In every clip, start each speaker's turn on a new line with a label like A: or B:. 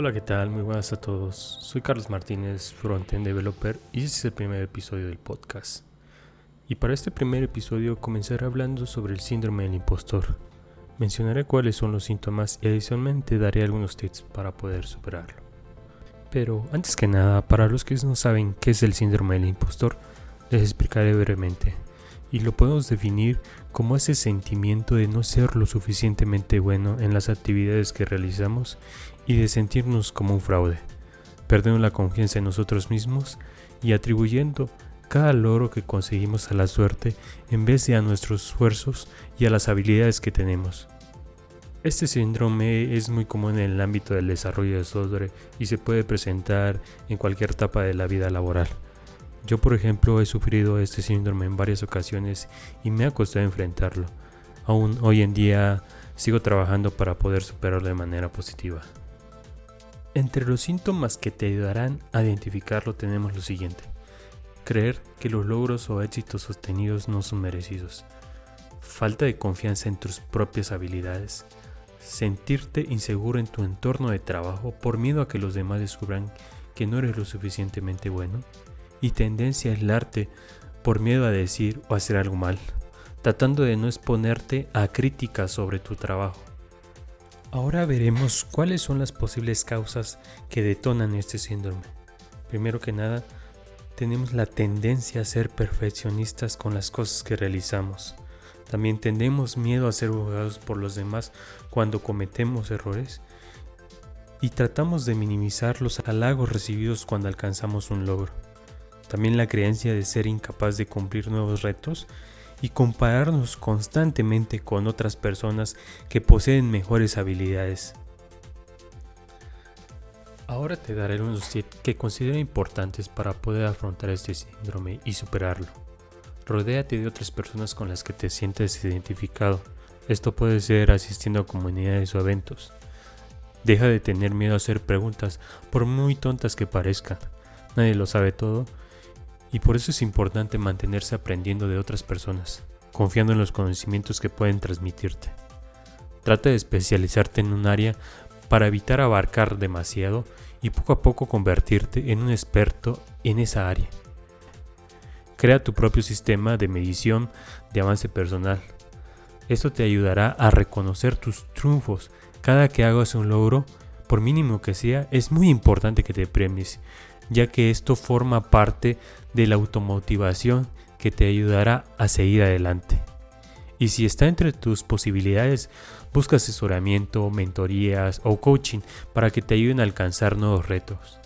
A: Hola, ¿qué tal? Muy buenas a todos. Soy Carlos Martínez, Frontend Developer, y este es el primer episodio del podcast. Y para este primer episodio comenzaré hablando sobre el síndrome del impostor. Mencionaré cuáles son los síntomas y adicionalmente daré algunos tips para poder superarlo. Pero antes que nada, para los que no saben qué es el síndrome del impostor, les explicaré brevemente. Y lo podemos definir como ese sentimiento de no ser lo suficientemente bueno en las actividades que realizamos y de sentirnos como un fraude, perdiendo la confianza en nosotros mismos y atribuyendo cada logro que conseguimos a la suerte en vez de a nuestros esfuerzos y a las habilidades que tenemos. Este síndrome es muy común en el ámbito del desarrollo de software y se puede presentar en cualquier etapa de la vida laboral. Yo por ejemplo he sufrido este síndrome en varias ocasiones y me ha costado enfrentarlo. Aún hoy en día sigo trabajando para poder superarlo de manera positiva. Entre los síntomas que te ayudarán a identificarlo tenemos lo siguiente. Creer que los logros o éxitos sostenidos no son merecidos. Falta de confianza en tus propias habilidades. Sentirte inseguro en tu entorno de trabajo por miedo a que los demás descubran que no eres lo suficientemente bueno. Y tendencia a aislarte por miedo a decir o hacer algo mal, tratando de no exponerte a críticas sobre tu trabajo. Ahora veremos cuáles son las posibles causas que detonan este síndrome. Primero que nada, tenemos la tendencia a ser perfeccionistas con las cosas que realizamos. También tenemos miedo a ser juzgados por los demás cuando cometemos errores y tratamos de minimizar los halagos recibidos cuando alcanzamos un logro. También la creencia de ser incapaz de cumplir nuevos retos y compararnos constantemente con otras personas que poseen mejores habilidades. Ahora te daré unos tips que considero importantes para poder afrontar este síndrome y superarlo. Rodéate de otras personas con las que te sientes identificado. Esto puede ser asistiendo a comunidades o eventos. Deja de tener miedo a hacer preguntas, por muy tontas que parezcan. Nadie lo sabe todo y por eso es importante mantenerse aprendiendo de otras personas, confiando en los conocimientos que pueden transmitirte. Trata de especializarte en un área para evitar abarcar demasiado y poco a poco convertirte en un experto en esa área. Crea tu propio sistema de medición de avance personal. Esto te ayudará a reconocer tus triunfos. Cada que hagas un logro, por mínimo que sea, es muy importante que te premies ya que esto forma parte de la automotivación que te ayudará a seguir adelante. Y si está entre tus posibilidades, busca asesoramiento, mentorías o coaching para que te ayuden a alcanzar nuevos retos.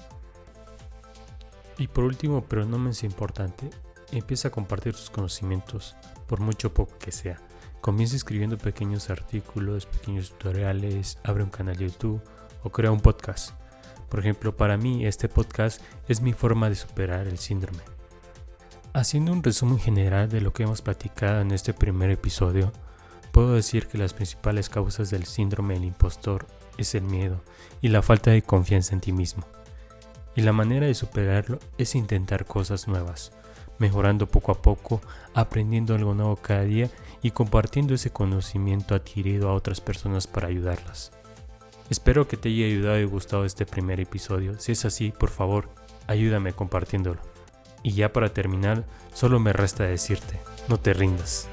A: Y por último, pero no menos importante, empieza a compartir tus conocimientos, por mucho poco que sea. Comienza escribiendo pequeños artículos, pequeños tutoriales, abre un canal de YouTube o crea un podcast. Por ejemplo, para mí este podcast es mi forma de superar el síndrome. Haciendo un resumen general de lo que hemos platicado en este primer episodio, puedo decir que las principales causas del síndrome del impostor es el miedo y la falta de confianza en ti mismo. Y la manera de superarlo es intentar cosas nuevas, mejorando poco a poco, aprendiendo algo nuevo cada día y compartiendo ese conocimiento adquirido a otras personas para ayudarlas. Espero que te haya ayudado y gustado este primer episodio. Si es así, por favor, ayúdame compartiéndolo. Y ya para terminar, solo me resta decirte, no te rindas.